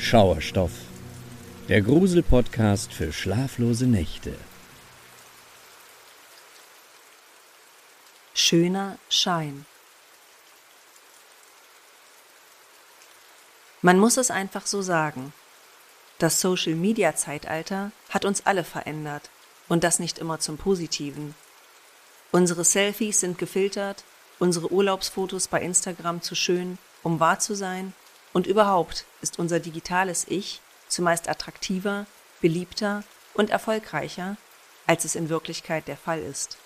Schauerstoff, der Grusel-Podcast für schlaflose Nächte. Schöner Schein. Man muss es einfach so sagen. Das Social-Media-Zeitalter hat uns alle verändert und das nicht immer zum Positiven. Unsere Selfies sind gefiltert, unsere Urlaubsfotos bei Instagram zu schön, um wahr zu sein und überhaupt ist unser digitales Ich zumeist attraktiver, beliebter und erfolgreicher, als es in Wirklichkeit der Fall ist.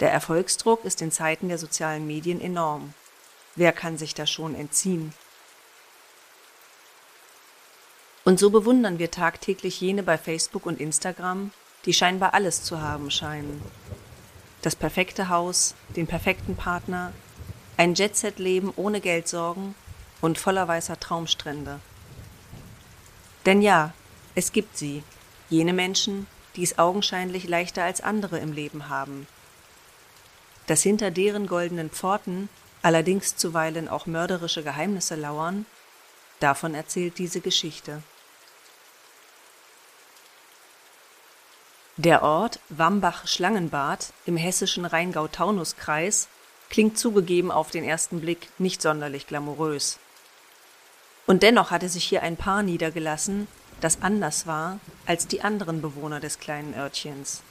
Der Erfolgsdruck ist in Zeiten der sozialen Medien enorm. Wer kann sich da schon entziehen? Und so bewundern wir tagtäglich jene bei Facebook und Instagram, die scheinbar alles zu haben scheinen. Das perfekte Haus, den perfekten Partner, ein Jet-Set-Leben ohne Geldsorgen und voller weißer Traumstrände. Denn ja, es gibt sie, jene Menschen, die es augenscheinlich leichter als andere im Leben haben. Dass hinter deren goldenen Pforten allerdings zuweilen auch mörderische Geheimnisse lauern, davon erzählt diese Geschichte. Der Ort Wambach-Schlangenbad im hessischen Rheingau-Taunus-Kreis klingt zugegeben auf den ersten Blick nicht sonderlich glamourös. Und dennoch hatte sich hier ein Paar niedergelassen, das anders war als die anderen Bewohner des kleinen Örtchens.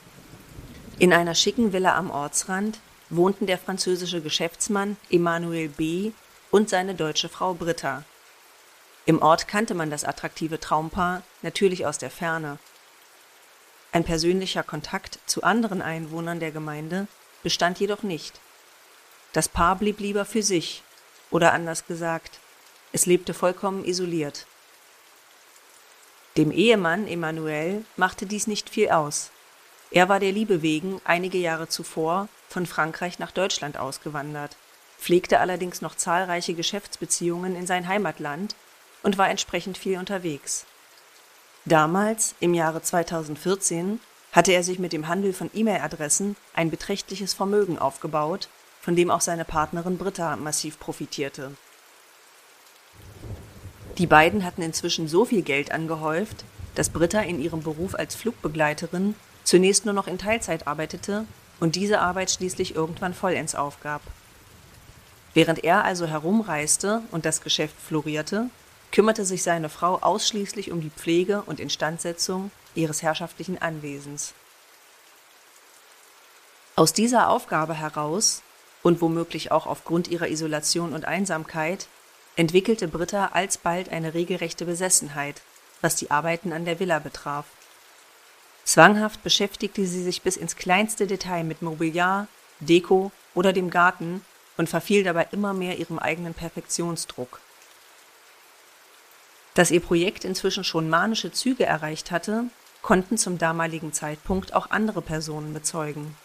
In einer schicken Villa am Ortsrand wohnten der französische Geschäftsmann Emmanuel B. und seine deutsche Frau Britta. Im Ort kannte man das attraktive Traumpaar natürlich aus der Ferne. Ein persönlicher Kontakt zu anderen Einwohnern der Gemeinde bestand jedoch nicht. Das Paar blieb lieber für sich, oder anders gesagt, es lebte vollkommen isoliert. Dem Ehemann Emmanuel machte dies nicht viel aus. Er war der Liebe wegen einige Jahre zuvor von Frankreich nach Deutschland ausgewandert, pflegte allerdings noch zahlreiche Geschäftsbeziehungen in sein Heimatland und war entsprechend viel unterwegs. Damals, im Jahre 2014, hatte er sich mit dem Handel von E-Mail-Adressen ein beträchtliches Vermögen aufgebaut, von dem auch seine Partnerin Britta massiv profitierte. Die beiden hatten inzwischen so viel Geld angehäuft, dass Britta in ihrem Beruf als Flugbegleiterin zunächst nur noch in Teilzeit arbeitete und diese Arbeit schließlich irgendwann vollends aufgab. Während er also herumreiste und das Geschäft florierte, kümmerte sich seine Frau ausschließlich um die Pflege und Instandsetzung ihres herrschaftlichen Anwesens. Aus dieser Aufgabe heraus und womöglich auch aufgrund ihrer Isolation und Einsamkeit entwickelte Britta alsbald eine regelrechte Besessenheit, was die Arbeiten an der Villa betraf. Zwanghaft beschäftigte sie sich bis ins kleinste Detail mit Mobiliar, Deko oder dem Garten und verfiel dabei immer mehr ihrem eigenen Perfektionsdruck. Dass ihr Projekt inzwischen schon manische Züge erreicht hatte, konnten zum damaligen Zeitpunkt auch andere Personen bezeugen.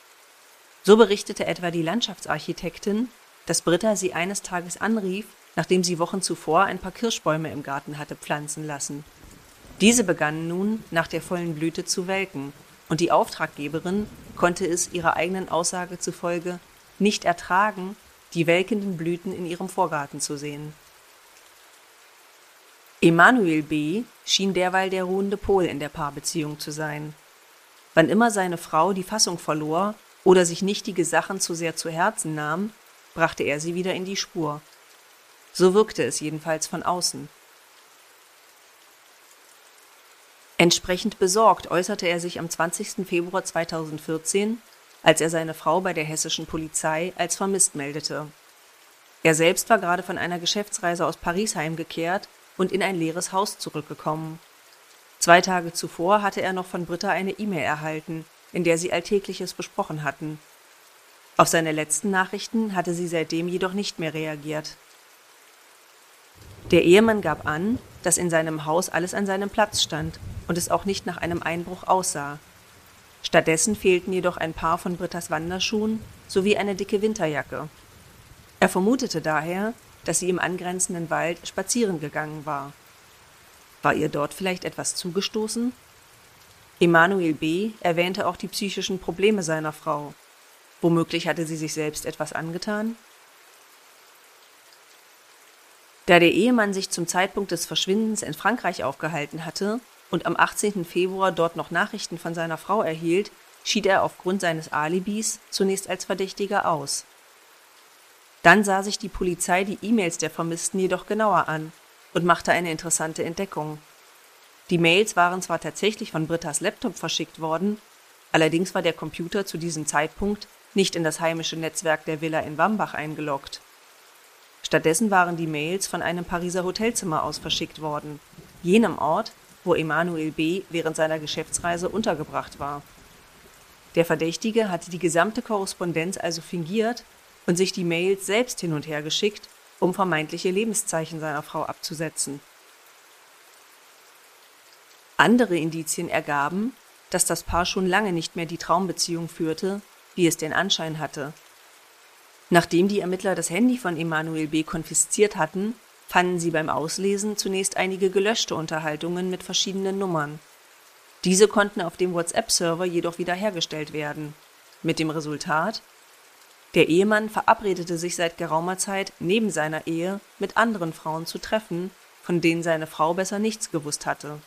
So berichtete etwa die Landschaftsarchitektin, dass Britta sie eines Tages anrief nachdem sie Wochen zuvor ein paar Kirschbäume im Garten hatte pflanzen lassen. Diese begannen nun nach der vollen Blüte zu welken, und die Auftraggeberin konnte es ihrer eigenen Aussage zufolge nicht ertragen, die welkenden Blüten in ihrem Vorgarten zu sehen. Emanuel B. schien derweil der ruhende Pol in der Paarbeziehung zu sein. Wann immer seine Frau die Fassung verlor oder sich nichtige Sachen zu sehr zu Herzen nahm, brachte er sie wieder in die Spur. So wirkte es jedenfalls von außen. Entsprechend besorgt äußerte er sich am 20. Februar 2014, als er seine Frau bei der hessischen Polizei als vermisst meldete. Er selbst war gerade von einer Geschäftsreise aus Paris heimgekehrt und in ein leeres Haus zurückgekommen. Zwei Tage zuvor hatte er noch von Britta eine E-Mail erhalten, in der sie Alltägliches besprochen hatten. Auf seine letzten Nachrichten hatte sie seitdem jedoch nicht mehr reagiert. Der Ehemann gab an, dass in seinem Haus alles an seinem Platz stand und es auch nicht nach einem Einbruch aussah. Stattdessen fehlten jedoch ein paar von Brittas Wanderschuhen sowie eine dicke Winterjacke. Er vermutete daher, dass sie im angrenzenden Wald spazieren gegangen war. War ihr dort vielleicht etwas zugestoßen? Emanuel B. erwähnte auch die psychischen Probleme seiner Frau. Womöglich hatte sie sich selbst etwas angetan? Da der Ehemann sich zum Zeitpunkt des Verschwindens in Frankreich aufgehalten hatte und am 18. Februar dort noch Nachrichten von seiner Frau erhielt, schied er aufgrund seines Alibis zunächst als Verdächtiger aus. Dann sah sich die Polizei die E-Mails der Vermissten jedoch genauer an und machte eine interessante Entdeckung. Die Mails waren zwar tatsächlich von Brittas Laptop verschickt worden, allerdings war der Computer zu diesem Zeitpunkt nicht in das heimische Netzwerk der Villa in Wambach eingeloggt. Stattdessen waren die Mails von einem Pariser Hotelzimmer aus verschickt worden, jenem Ort, wo Emanuel B. während seiner Geschäftsreise untergebracht war. Der Verdächtige hatte die gesamte Korrespondenz also fingiert und sich die Mails selbst hin und her geschickt, um vermeintliche Lebenszeichen seiner Frau abzusetzen. Andere Indizien ergaben, dass das Paar schon lange nicht mehr die Traumbeziehung führte, wie es den Anschein hatte. Nachdem die Ermittler das Handy von Emanuel B. konfisziert hatten, fanden sie beim Auslesen zunächst einige gelöschte Unterhaltungen mit verschiedenen Nummern. Diese konnten auf dem WhatsApp-Server jedoch wiederhergestellt werden, mit dem Resultat, der Ehemann verabredete sich seit geraumer Zeit neben seiner Ehe mit anderen Frauen zu treffen, von denen seine Frau besser nichts gewusst hatte.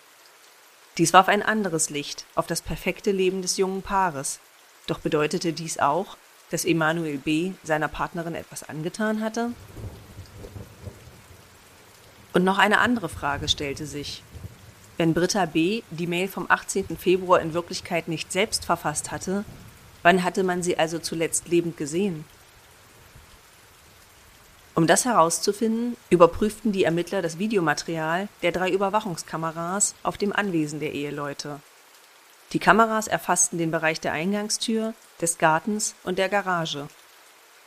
Dies warf ein anderes Licht auf das perfekte Leben des jungen Paares. Doch bedeutete dies auch, dass Emanuel B. seiner Partnerin etwas angetan hatte? Und noch eine andere Frage stellte sich. Wenn Britta B. die Mail vom 18. Februar in Wirklichkeit nicht selbst verfasst hatte, Wann hatte man sie also zuletzt lebend gesehen? Um das herauszufinden, überprüften die Ermittler das Videomaterial der drei Überwachungskameras auf dem Anwesen der Eheleute. Die Kameras erfassten den Bereich der Eingangstür, des Gartens und der Garage.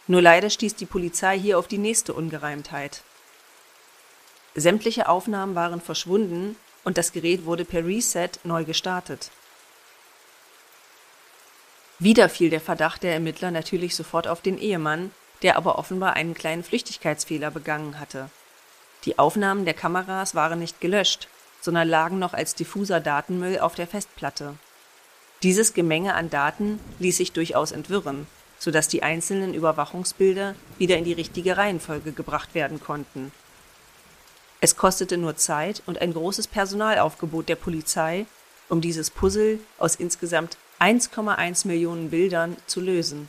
Nur leider stieß die Polizei hier auf die nächste Ungereimtheit. Sämtliche Aufnahmen waren verschwunden und das Gerät wurde per Reset neu gestartet. Wieder fiel der Verdacht der Ermittler natürlich sofort auf den Ehemann, der aber offenbar einen kleinen Flüchtigkeitsfehler begangen hatte. Die Aufnahmen der Kameras waren nicht gelöscht, sondern lagen noch als diffuser Datenmüll auf der Festplatte. Dieses Gemenge an Daten ließ sich durchaus entwirren, sodass die einzelnen Überwachungsbilder wieder in die richtige Reihenfolge gebracht werden konnten. Es kostete nur Zeit und ein großes Personalaufgebot der Polizei, um dieses Puzzle aus insgesamt 1,1 Millionen Bildern zu lösen.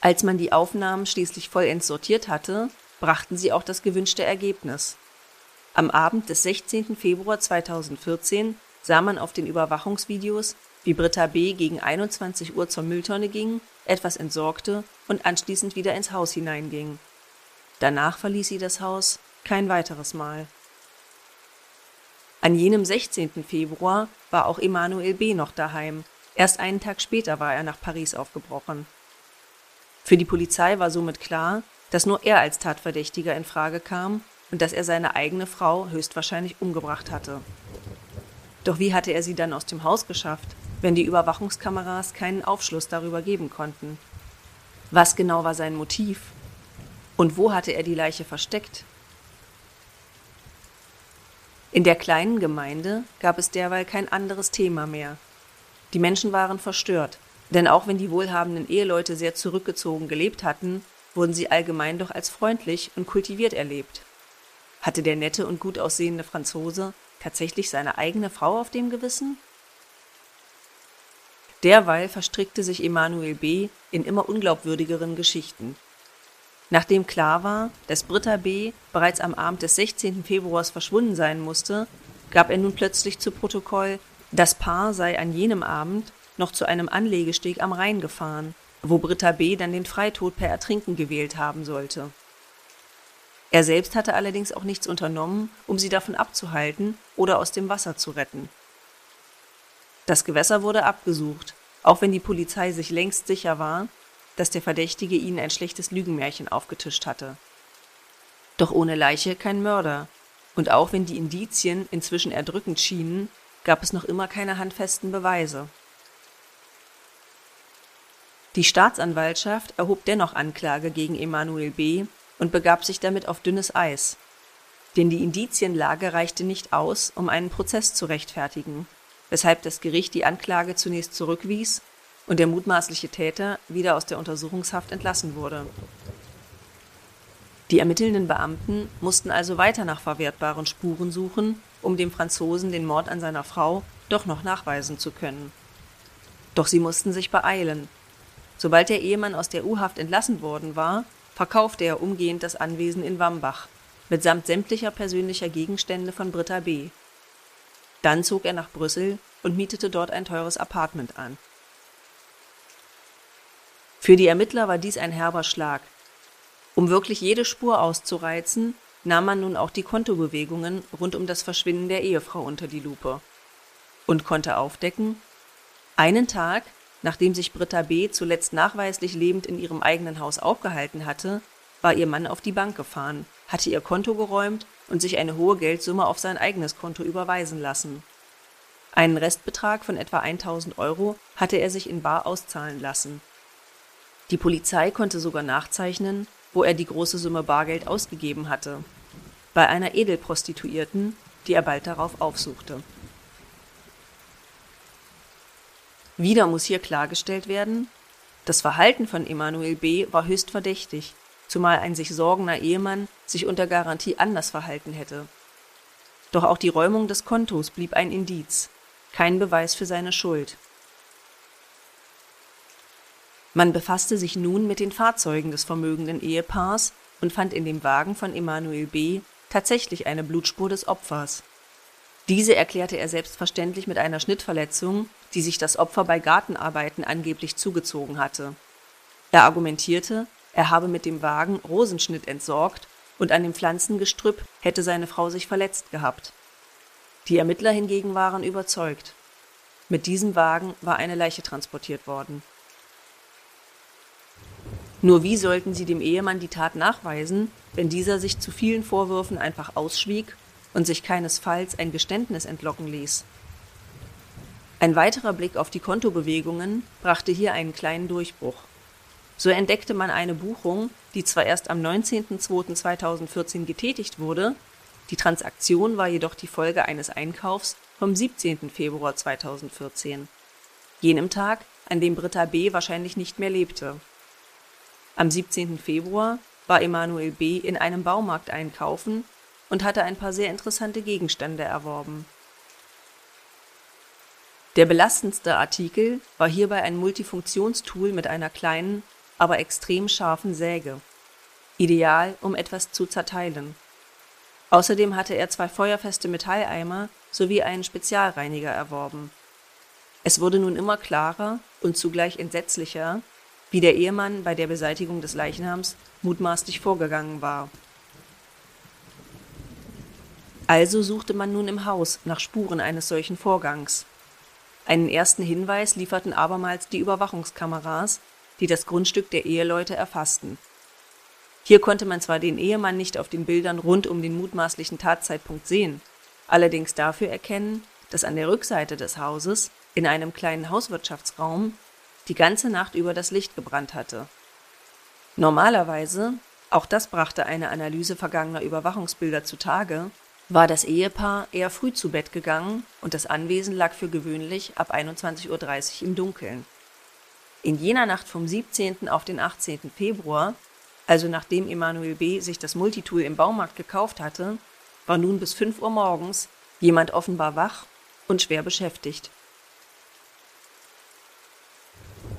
Als man die Aufnahmen schließlich vollends sortiert hatte, brachten sie auch das gewünschte Ergebnis. Am Abend des 16. Februar 2014 sah man auf den Überwachungsvideos, wie Britta B. gegen 21 Uhr zur Mülltonne ging, etwas entsorgte und anschließend wieder ins Haus hineinging. Danach verließ sie das Haus kein weiteres Mal. An jenem 16. Februar war auch Emanuel B. noch daheim. Erst einen Tag später war er nach Paris aufgebrochen. Für die Polizei war somit klar, dass nur er als Tatverdächtiger in Frage kam und dass er seine eigene Frau höchstwahrscheinlich umgebracht hatte. Doch wie hatte er sie dann aus dem Haus geschafft, wenn die Überwachungskameras keinen Aufschluss darüber geben konnten? Was genau war sein Motiv? Und wo hatte er die Leiche versteckt? In der kleinen Gemeinde gab es derweil kein anderes Thema mehr. Die Menschen waren verstört, denn auch wenn die wohlhabenden Eheleute sehr zurückgezogen gelebt hatten, wurden sie allgemein doch als freundlich und kultiviert erlebt. Hatte der nette und gut aussehende Franzose tatsächlich seine eigene Frau auf dem Gewissen? Derweil verstrickte sich Emanuel B. in immer unglaubwürdigeren Geschichten. Nachdem klar war, dass Britta B. bereits am Abend des 16. Februars verschwunden sein musste, gab er nun plötzlich zu Protokoll, das Paar sei an jenem Abend noch zu einem Anlegesteg am Rhein gefahren, wo Britta B. dann den Freitod per Ertrinken gewählt haben sollte. Er selbst hatte allerdings auch nichts unternommen, um sie davon abzuhalten oder aus dem Wasser zu retten. Das Gewässer wurde abgesucht, auch wenn die Polizei sich längst sicher war, dass der Verdächtige ihnen ein schlechtes Lügenmärchen aufgetischt hatte. Doch ohne Leiche kein Mörder, und auch wenn die Indizien inzwischen erdrückend schienen, gab es noch immer keine handfesten Beweise. Die Staatsanwaltschaft erhob dennoch Anklage gegen Emanuel B. und begab sich damit auf dünnes Eis. Denn die Indizienlage reichte nicht aus, um einen Prozess zu rechtfertigen, weshalb das Gericht die Anklage zunächst zurückwies und der mutmaßliche Täter wieder aus der Untersuchungshaft entlassen wurde. Die ermittelnden Beamten mussten also weiter nach verwertbaren Spuren suchen, um dem Franzosen den Mord an seiner Frau doch noch nachweisen zu können. Doch sie mussten sich beeilen. Sobald der Ehemann aus der U-Haft entlassen worden war, verkaufte er umgehend das Anwesen in Wambach mitsamt sämtlicher persönlicher Gegenstände von Britta B. Dann zog er nach Brüssel und mietete dort ein teures Appartement an. Für die Ermittler war dies ein herber Schlag. Um wirklich jede Spur auszureizen, nahm man nun auch die Kontobewegungen rund um das Verschwinden der Ehefrau unter die Lupe und konnte aufdecken, einen Tag, nachdem sich Britta B. zuletzt nachweislich lebend in ihrem eigenen Haus aufgehalten hatte, war ihr Mann auf die Bank gefahren, hatte ihr Konto geräumt und sich eine hohe Geldsumme auf sein eigenes Konto überweisen lassen. Einen Restbetrag von etwa 1000 Euro hatte er sich in bar auszahlen lassen. Die Polizei konnte sogar nachzeichnen, wo er die große Summe Bargeld ausgegeben hatte. Bei einer Edelprostituierten, die er bald darauf aufsuchte. Wieder muss hier klargestellt werden, das Verhalten von Emanuel B. war höchst verdächtig zumal ein sich sorgender Ehemann sich unter Garantie anders verhalten hätte. Doch auch die Räumung des Kontos blieb ein Indiz, kein Beweis für seine Schuld. Man befasste sich nun mit den Fahrzeugen des vermögenden Ehepaars und fand in dem Wagen von Emanuel B. tatsächlich eine Blutspur des Opfers. Diese erklärte er selbstverständlich mit einer Schnittverletzung, die sich das Opfer bei Gartenarbeiten angeblich zugezogen hatte. Er argumentierte, er habe mit dem Wagen Rosenschnitt entsorgt und an dem Pflanzengestrüpp hätte seine Frau sich verletzt gehabt. Die Ermittler hingegen waren überzeugt. Mit diesem Wagen war eine Leiche transportiert worden. Nur wie sollten sie dem Ehemann die Tat nachweisen, wenn dieser sich zu vielen Vorwürfen einfach ausschwieg und sich keinesfalls ein Geständnis entlocken ließ? Ein weiterer Blick auf die Kontobewegungen brachte hier einen kleinen Durchbruch. So entdeckte man eine Buchung, die zwar erst am 19.02.2014 getätigt wurde, die Transaktion war jedoch die Folge eines Einkaufs vom 17. Februar 2014, jenem Tag, an dem Britta B. wahrscheinlich nicht mehr lebte. Am 17. Februar war Emanuel B. in einem Baumarkt einkaufen und hatte ein paar sehr interessante Gegenstände erworben. Der belastendste Artikel war hierbei ein Multifunktionstool mit einer kleinen, aber extrem scharfen Säge. Ideal, um etwas zu zerteilen. Außerdem hatte er zwei feuerfeste Metalleimer sowie einen Spezialreiniger erworben. Es wurde nun immer klarer und zugleich entsetzlicher, wie der Ehemann bei der Beseitigung des Leichnams mutmaßlich vorgegangen war. Also suchte man nun im Haus nach Spuren eines solchen Vorgangs. Einen ersten Hinweis lieferten abermals die Überwachungskameras, die das Grundstück der Eheleute erfassten. Hier konnte man zwar den Ehemann nicht auf den Bildern rund um den mutmaßlichen Tatzeitpunkt sehen, allerdings dafür erkennen, dass an der Rückseite des Hauses, in einem kleinen Hauswirtschaftsraum, die ganze Nacht über das Licht gebrannt hatte. Normalerweise, auch das brachte eine Analyse vergangener Überwachungsbilder zutage, war das Ehepaar eher früh zu Bett gegangen und das Anwesen lag für gewöhnlich ab 21.30 Uhr im Dunkeln. In jener Nacht vom 17. auf den 18. Februar, also nachdem Emanuel B. sich das Multitool im Baumarkt gekauft hatte, war nun bis 5 Uhr morgens jemand offenbar wach und schwer beschäftigt.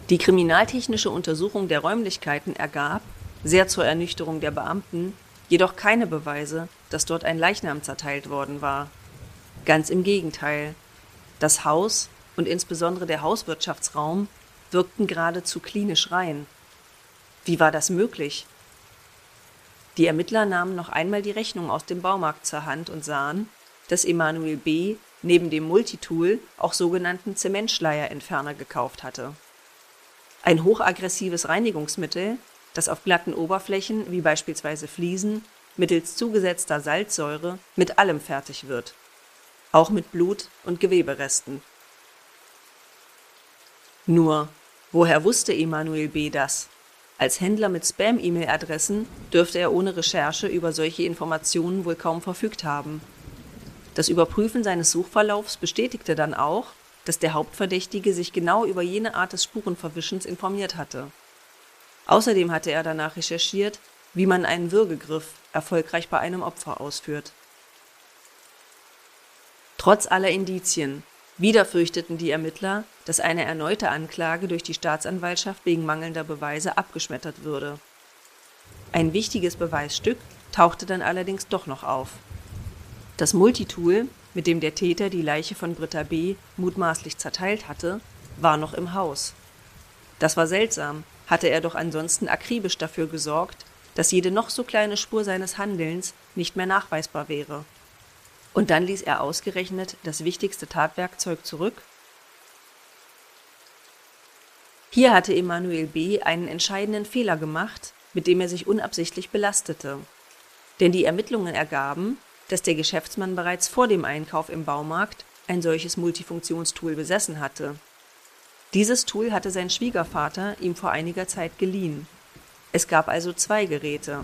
Die kriminaltechnische Untersuchung der Räumlichkeiten ergab, sehr zur Ernüchterung der Beamten, jedoch keine Beweise, dass dort ein Leichnam zerteilt worden war. Ganz im Gegenteil. Das Haus und insbesondere der Hauswirtschaftsraum wirkten geradezu klinisch rein. Wie war das möglich? Die Ermittler nahmen noch einmal die Rechnung aus dem Baumarkt zur Hand und sahen, dass Emanuel B. neben dem Multitool auch sogenannten Zementschleierentferner gekauft hatte. Ein hochaggressives Reinigungsmittel, das auf glatten Oberflächen wie beispielsweise Fliesen mittels zugesetzter Salzsäure mit allem fertig wird, auch mit Blut und Geweberesten. Nur Woher wusste Emanuel B. das? Als Händler mit Spam-E-Mail-Adressen dürfte er ohne Recherche über solche Informationen wohl kaum verfügt haben. Das Überprüfen seines Suchverlaufs bestätigte dann auch, dass der Hauptverdächtige sich genau über jene Art des Spurenverwischens informiert hatte. Außerdem hatte er danach recherchiert, wie man einen Würgegriff erfolgreich bei einem Opfer ausführt. Trotz aller Indizien wieder fürchteten die Ermittler, dass eine erneute Anklage durch die Staatsanwaltschaft wegen mangelnder Beweise abgeschmettert würde. Ein wichtiges Beweisstück tauchte dann allerdings doch noch auf. Das Multitool, mit dem der Täter die Leiche von Britta B. mutmaßlich zerteilt hatte, war noch im Haus. Das war seltsam, hatte er doch ansonsten akribisch dafür gesorgt, dass jede noch so kleine Spur seines Handelns nicht mehr nachweisbar wäre. Und dann ließ er ausgerechnet das wichtigste Tatwerkzeug zurück? Hier hatte Emanuel B. einen entscheidenden Fehler gemacht, mit dem er sich unabsichtlich belastete. Denn die Ermittlungen ergaben, dass der Geschäftsmann bereits vor dem Einkauf im Baumarkt ein solches Multifunktionstool besessen hatte. Dieses Tool hatte sein Schwiegervater ihm vor einiger Zeit geliehen. Es gab also zwei Geräte.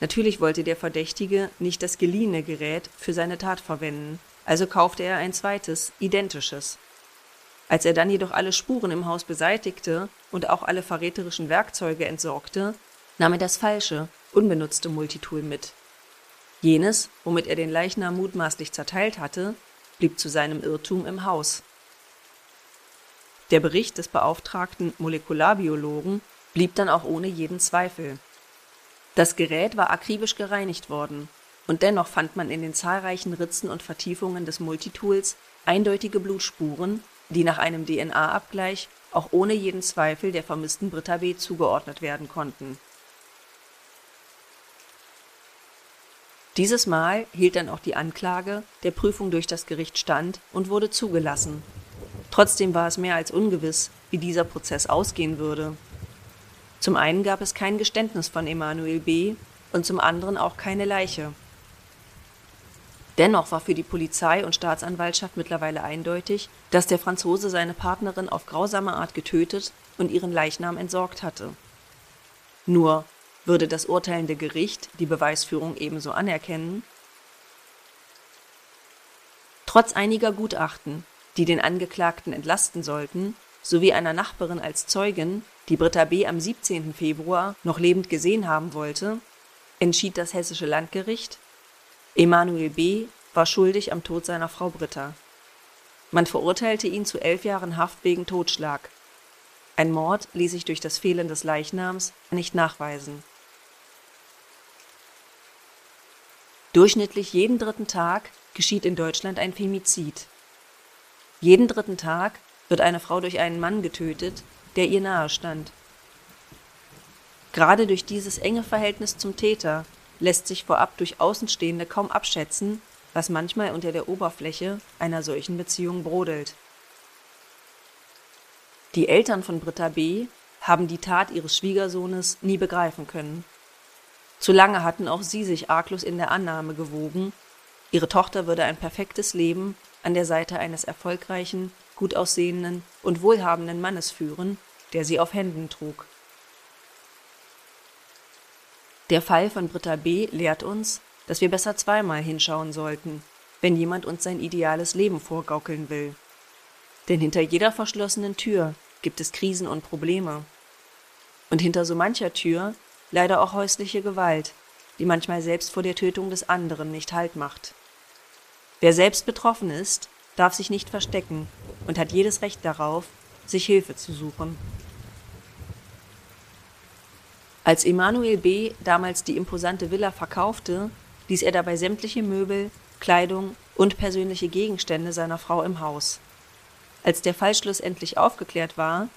Natürlich wollte der Verdächtige nicht das geliehene Gerät für seine Tat verwenden, also kaufte er ein zweites, identisches. Als er dann jedoch alle Spuren im Haus beseitigte und auch alle verräterischen Werkzeuge entsorgte, nahm er das falsche, unbenutzte Multitool mit. Jenes, womit er den Leichnam mutmaßlich zerteilt hatte, blieb zu seinem Irrtum im Haus. Der Bericht des beauftragten Molekularbiologen blieb dann auch ohne jeden Zweifel. Das Gerät war akribisch gereinigt worden, und dennoch fand man in den zahlreichen Ritzen und Vertiefungen des Multitools eindeutige Blutspuren, die nach einem DNA-Abgleich auch ohne jeden Zweifel der vermissten Britta B. zugeordnet werden konnten. Dieses Mal hielt dann auch die Anklage der Prüfung durch das Gericht stand und wurde zugelassen Trotzdem war es mehr als ungewiss, wie dieser Prozess ausgehen würde. Zum einen gab es kein Geständnis von Emanuel B. und zum anderen auch keine Leiche. Dennoch war für die Polizei und Staatsanwaltschaft mittlerweile eindeutig, dass der Franzose seine Partnerin auf grausame Art getötet und ihren Leichnam entsorgt hatte. Nur würde das urteilende Gericht die Beweisführung ebenso anerkennen? Trotz einiger Gutachten die den Angeklagten entlasten sollten, sowie einer Nachbarin als Zeugin, die Britta B. am 17. Februar noch lebend gesehen haben wollte, entschied das Hessische Landgericht, Emanuel B. war schuldig am Tod seiner Frau Britta. Man verurteilte ihn zu elf Jahren Haft wegen Totschlag. Ein Mord ließ sich durch das Fehlen des Leichnams nicht nachweisen. Durchschnittlich jeden dritten Tag geschieht in Deutschland ein Femizid. Jeden dritten Tag wird eine Frau durch einen Mann getötet, der ihr nahe stand. Gerade durch dieses enge Verhältnis zum Täter lässt sich vorab durch Außenstehende kaum abschätzen, was manchmal unter der Oberfläche einer solchen Beziehung brodelt. Die Eltern von Britta B. haben die Tat ihres Schwiegersohnes nie begreifen können. Zu lange hatten auch sie sich arglos in der Annahme gewogen, ihre Tochter würde ein perfektes Leben an der Seite eines erfolgreichen, gut aussehenden und wohlhabenden Mannes führen, der sie auf Händen trug. Der Fall von Britta B. lehrt uns, dass wir besser zweimal hinschauen sollten, wenn jemand uns sein ideales Leben vorgaukeln will. Denn hinter jeder verschlossenen Tür gibt es Krisen und Probleme. Und hinter so mancher Tür leider auch häusliche Gewalt, die manchmal selbst vor der Tötung des anderen nicht Halt macht. Wer selbst betroffen ist, darf sich nicht verstecken und hat jedes Recht darauf, sich Hilfe zu suchen. Als Emanuel B. damals die imposante Villa verkaufte, ließ er dabei sämtliche Möbel, Kleidung und persönliche Gegenstände seiner Frau im Haus. Als der Fall schlussendlich aufgeklärt war,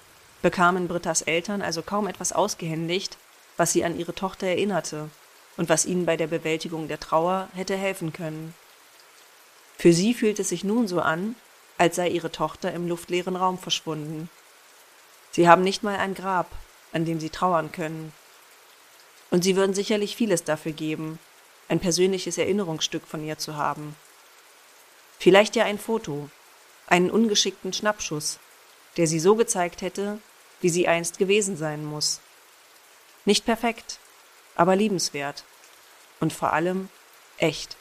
bekamen Brittas Eltern also kaum etwas ausgehändigt, was sie an ihre Tochter erinnerte und was ihnen bei der Bewältigung der Trauer hätte helfen können. Für sie fühlt es sich nun so an, als sei ihre Tochter im luftleeren Raum verschwunden. Sie haben nicht mal ein Grab, an dem sie trauern können. Und sie würden sicherlich vieles dafür geben, ein persönliches Erinnerungsstück von ihr zu haben. Vielleicht ja ein Foto, einen ungeschickten Schnappschuss, der sie so gezeigt hätte, wie sie einst gewesen sein muss. Nicht perfekt, aber liebenswert. Und vor allem echt.